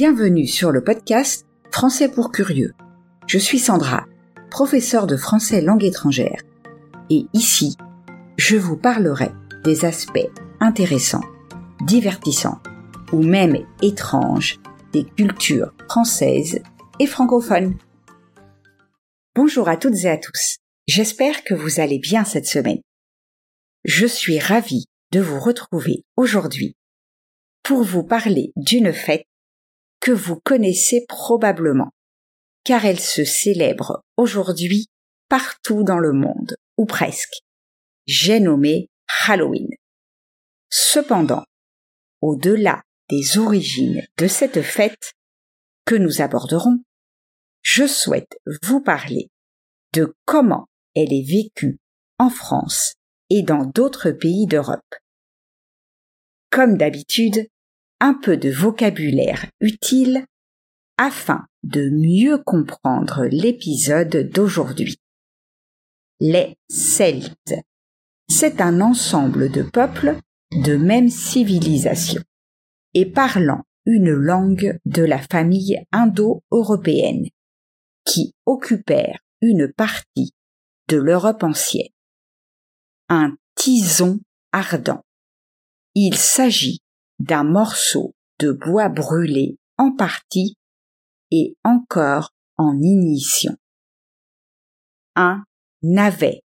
Bienvenue sur le podcast Français pour curieux. Je suis Sandra, professeure de français langue étrangère. Et ici, je vous parlerai des aspects intéressants, divertissants ou même étranges des cultures françaises et francophones. Bonjour à toutes et à tous. J'espère que vous allez bien cette semaine. Je suis ravie de vous retrouver aujourd'hui pour vous parler d'une fête vous connaissez probablement, car elle se célèbre aujourd'hui partout dans le monde, ou presque. J'ai nommé Halloween. Cependant, au-delà des origines de cette fête que nous aborderons, je souhaite vous parler de comment elle est vécue en France et dans d'autres pays d'Europe. Comme d'habitude, un peu de vocabulaire utile afin de mieux comprendre l'épisode d'aujourd'hui. Les Celtes. C'est un ensemble de peuples de même civilisation et parlant une langue de la famille indo-européenne qui occupèrent une partie de l'Europe ancienne. Un tison ardent. Il s'agit d'un morceau de bois brûlé en partie et encore en ignition. Un navet.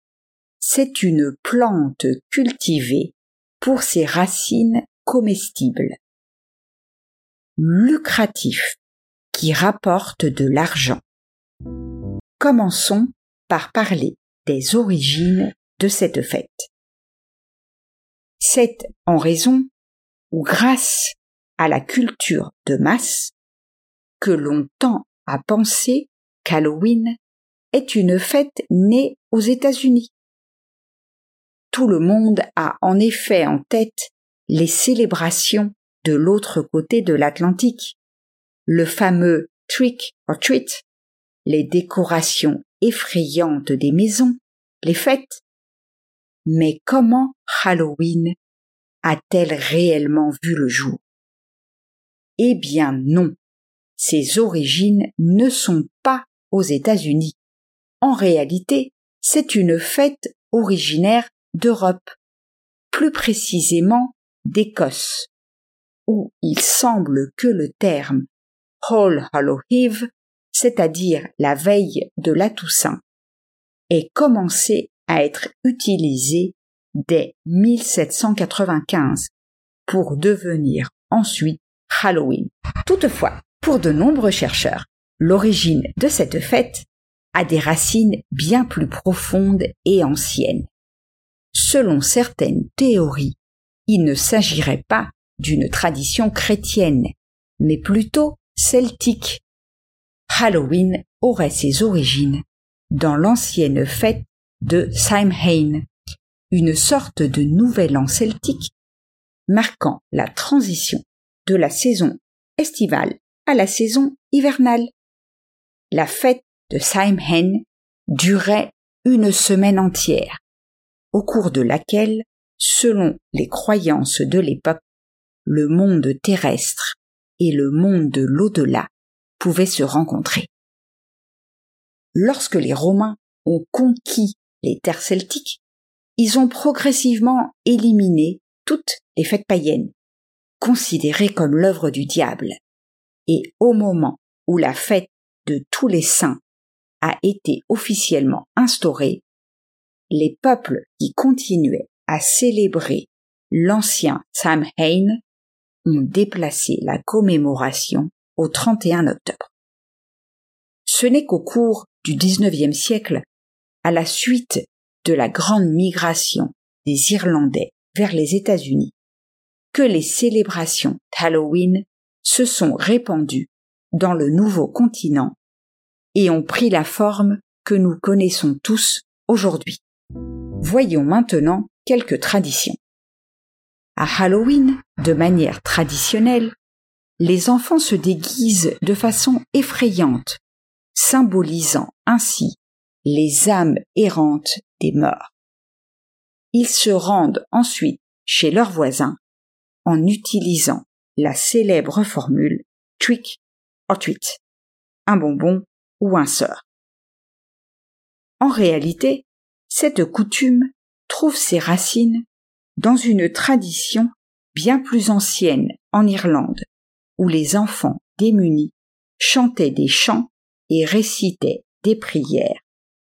C'est une plante cultivée pour ses racines comestibles. Lucratif, qui rapporte de l'argent. Commençons par parler des origines de cette fête. C'est en raison ou grâce à la culture de masse que l'on tend à penser qu'Halloween est une fête née aux États-Unis. Tout le monde a en effet en tête les célébrations de l'autre côté de l'Atlantique, le fameux trick or treat, les décorations effrayantes des maisons, les fêtes. Mais comment Halloween a-t-elle réellement vu le jour? Eh bien non, ses origines ne sont pas aux États-Unis. En réalité, c'est une fête originaire d'Europe, plus précisément d'Écosse, où il semble que le terme All Hallow Eve, c'est-à-dire la veille de la Toussaint, ait commencé à être utilisé dès 1795 pour devenir ensuite Halloween. Toutefois, pour de nombreux chercheurs, l'origine de cette fête a des racines bien plus profondes et anciennes. Selon certaines théories, il ne s'agirait pas d'une tradition chrétienne, mais plutôt celtique. Halloween aurait ses origines dans l'ancienne fête de Samhain, une sorte de nouvel an celtique marquant la transition de la saison estivale à la saison hivernale. La fête de Samhain durait une semaine entière, au cours de laquelle, selon les croyances de l'époque, le monde terrestre et le monde de l'au-delà pouvaient se rencontrer. Lorsque les Romains ont conquis les terres celtiques, ils ont progressivement éliminé toutes les fêtes païennes, considérées comme l'œuvre du diable. Et au moment où la fête de tous les saints a été officiellement instaurée, les peuples qui continuaient à célébrer l'ancien Samhain ont déplacé la commémoration au 31 octobre. Ce n'est qu'au cours du XIXe siècle, à la suite de la grande migration des Irlandais vers les États-Unis que les célébrations d'Halloween se sont répandues dans le nouveau continent et ont pris la forme que nous connaissons tous aujourd'hui. Voyons maintenant quelques traditions. À Halloween, de manière traditionnelle, les enfants se déguisent de façon effrayante, symbolisant ainsi les âmes errantes des morts. Ils se rendent ensuite chez leurs voisins en utilisant la célèbre formule trick or treat, un bonbon ou un sort. En réalité, cette coutume trouve ses racines dans une tradition bien plus ancienne en Irlande, où les enfants démunis chantaient des chants et récitaient des prières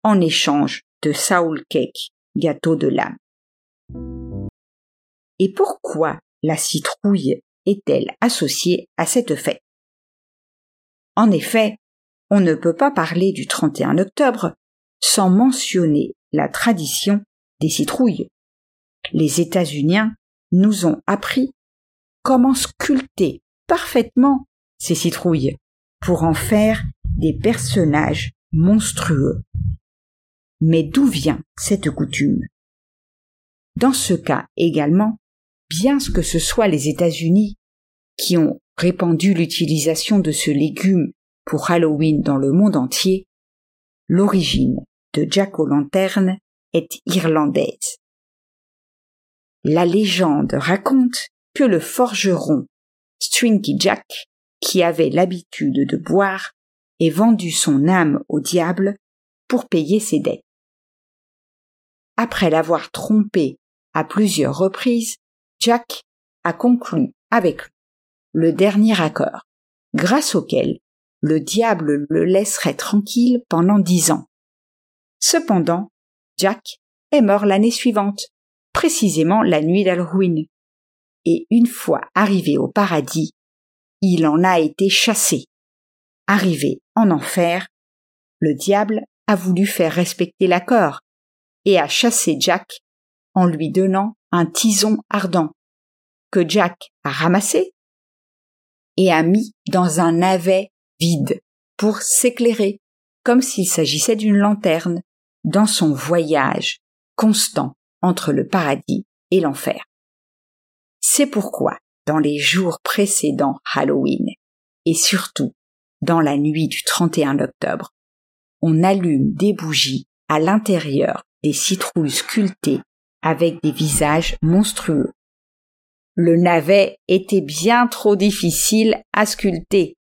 en échange de Saul Cake, gâteau de l'âme. Et pourquoi la citrouille est-elle associée à cette fête? En effet, on ne peut pas parler du 31 octobre sans mentionner la tradition des citrouilles. Les États-Unis nous ont appris comment sculpter parfaitement ces citrouilles pour en faire des personnages monstrueux. Mais d'où vient cette coutume? Dans ce cas également, bien que ce soit les États-Unis qui ont répandu l'utilisation de ce légume pour Halloween dans le monde entier, l'origine de Jack o' Lanterne est irlandaise. La légende raconte que le forgeron Strinky Jack, qui avait l'habitude de boire, ait vendu son âme au diable pour payer ses dettes. Après l'avoir trompé à plusieurs reprises, Jack a conclu avec lui le dernier accord, grâce auquel le diable le laisserait tranquille pendant dix ans. Cependant, Jack est mort l'année suivante, précisément la nuit d'Halloween. Et une fois arrivé au paradis, il en a été chassé. Arrivé en enfer, le diable a voulu faire respecter l'accord et a chassé Jack en lui donnant un tison ardent que Jack a ramassé et a mis dans un navet vide pour s'éclairer comme s'il s'agissait d'une lanterne dans son voyage constant entre le paradis et l'enfer. C'est pourquoi, dans les jours précédents Halloween, et surtout dans la nuit du 31 octobre, on allume des bougies à l'intérieur des citrouilles sculptées avec des visages monstrueux. Le navet était bien trop difficile à sculpter.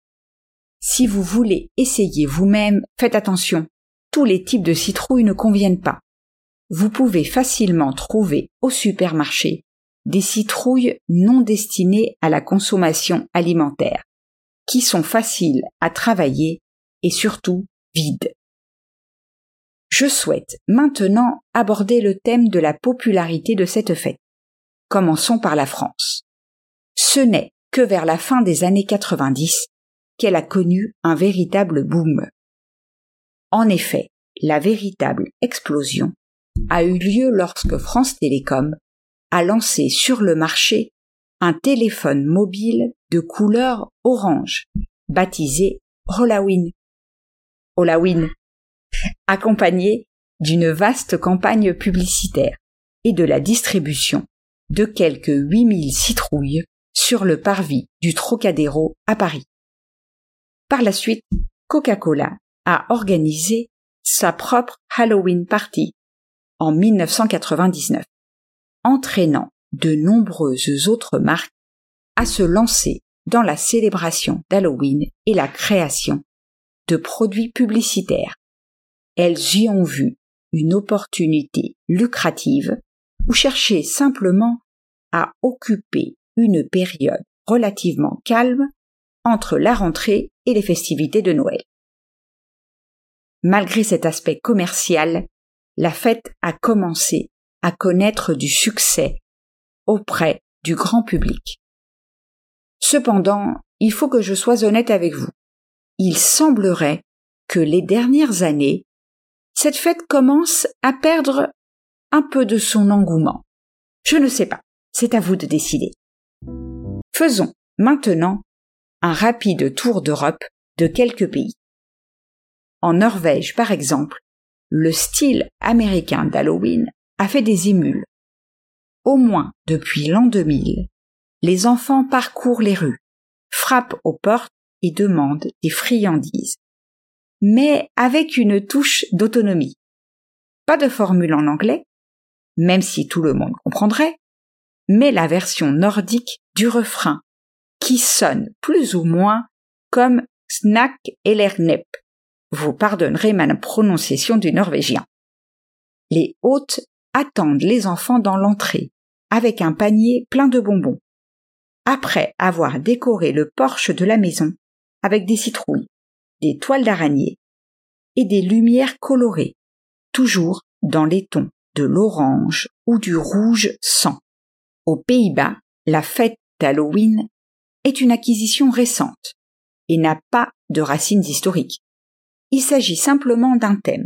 Si vous voulez essayer vous-même, faites attention. Tous les types de citrouilles ne conviennent pas. Vous pouvez facilement trouver au supermarché des citrouilles non destinées à la consommation alimentaire, qui sont faciles à travailler et surtout vides. Je souhaite maintenant aborder le thème de la popularité de cette fête. Commençons par la France. Ce n'est que vers la fin des années 90 qu'elle a connu un véritable boom. En effet, la véritable explosion a eu lieu lorsque France Télécom a lancé sur le marché un téléphone mobile de couleur orange, baptisé Holawin. Holawin, accompagné d'une vaste campagne publicitaire et de la distribution de quelques 8000 citrouilles sur le parvis du Trocadéro à Paris. Par la suite, Coca-Cola a organisé sa propre Halloween Party en 1999, entraînant de nombreuses autres marques à se lancer dans la célébration d'Halloween et la création de produits publicitaires. Elles y ont vu une opportunité lucrative ou cherchaient simplement à occuper une période relativement calme entre la rentrée et les festivités de Noël. Malgré cet aspect commercial, la fête a commencé à connaître du succès auprès du grand public. Cependant, il faut que je sois honnête avec vous. Il semblerait que les dernières années, cette fête commence à perdre un peu de son engouement. Je ne sais pas, c'est à vous de décider. Faisons maintenant un rapide tour d'Europe de quelques pays. En Norvège, par exemple, le style américain d'Halloween a fait des émules. Au moins depuis l'an 2000, les enfants parcourent les rues, frappent aux portes et demandent des friandises. Mais avec une touche d'autonomie. Pas de formule en anglais, même si tout le monde comprendrait, mais la version nordique du refrain, qui sonne plus ou moins comme Snack Elernep. Vous pardonnerez ma prononciation du norvégien. Les hôtes attendent les enfants dans l'entrée, avec un panier plein de bonbons. Après avoir décoré le porche de la maison avec des citrouilles, des toiles d'araignée et des lumières colorées, toujours dans les tons de l'orange ou du rouge sang. Aux Pays-Bas, la fête d'Halloween est une acquisition récente et n'a pas de racines historiques. Il s'agit simplement d'un thème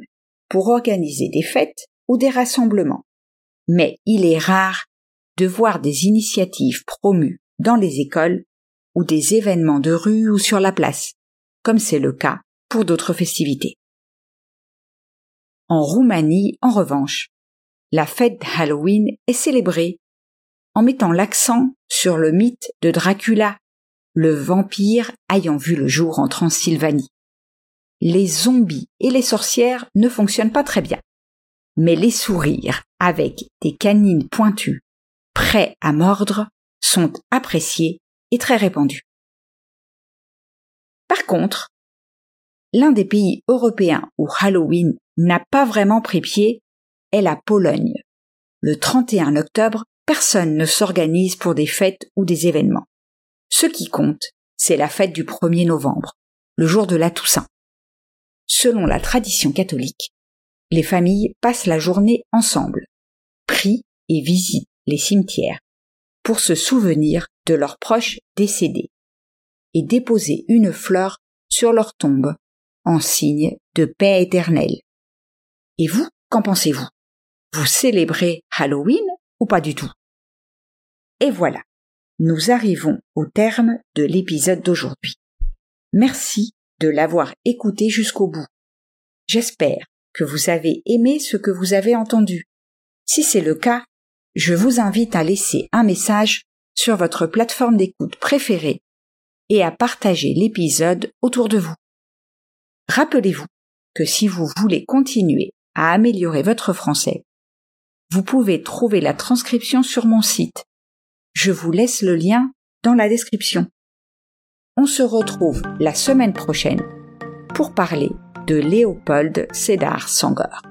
pour organiser des fêtes ou des rassemblements. Mais il est rare de voir des initiatives promues dans les écoles ou des événements de rue ou sur la place, comme c'est le cas pour d'autres festivités. En Roumanie, en revanche, la fête Halloween est célébrée en mettant l'accent sur le mythe de Dracula, le vampire ayant vu le jour en Transylvanie. Les zombies et les sorcières ne fonctionnent pas très bien, mais les sourires avec des canines pointues, prêts à mordre, sont appréciés et très répandus. Par contre, l'un des pays européens où Halloween n'a pas vraiment pris pied est la Pologne. Le 31 octobre, personne ne s'organise pour des fêtes ou des événements. Ce qui compte, c'est la fête du 1er novembre, le jour de la Toussaint. Selon la tradition catholique, les familles passent la journée ensemble, prient et visitent les cimetières pour se souvenir de leurs proches décédés et déposer une fleur sur leur tombe en signe de paix éternelle. Et vous, qu'en pensez-vous? Vous célébrez Halloween ou pas du tout? Et voilà, nous arrivons au terme de l'épisode d'aujourd'hui. Merci de l'avoir écouté jusqu'au bout. J'espère que vous avez aimé ce que vous avez entendu. Si c'est le cas, je vous invite à laisser un message sur votre plateforme d'écoute préférée et à partager l'épisode autour de vous. Rappelez-vous que si vous voulez continuer à améliorer votre français, vous pouvez trouver la transcription sur mon site. Je vous laisse le lien dans la description. On se retrouve la semaine prochaine pour parler de Léopold Sédar Sangor.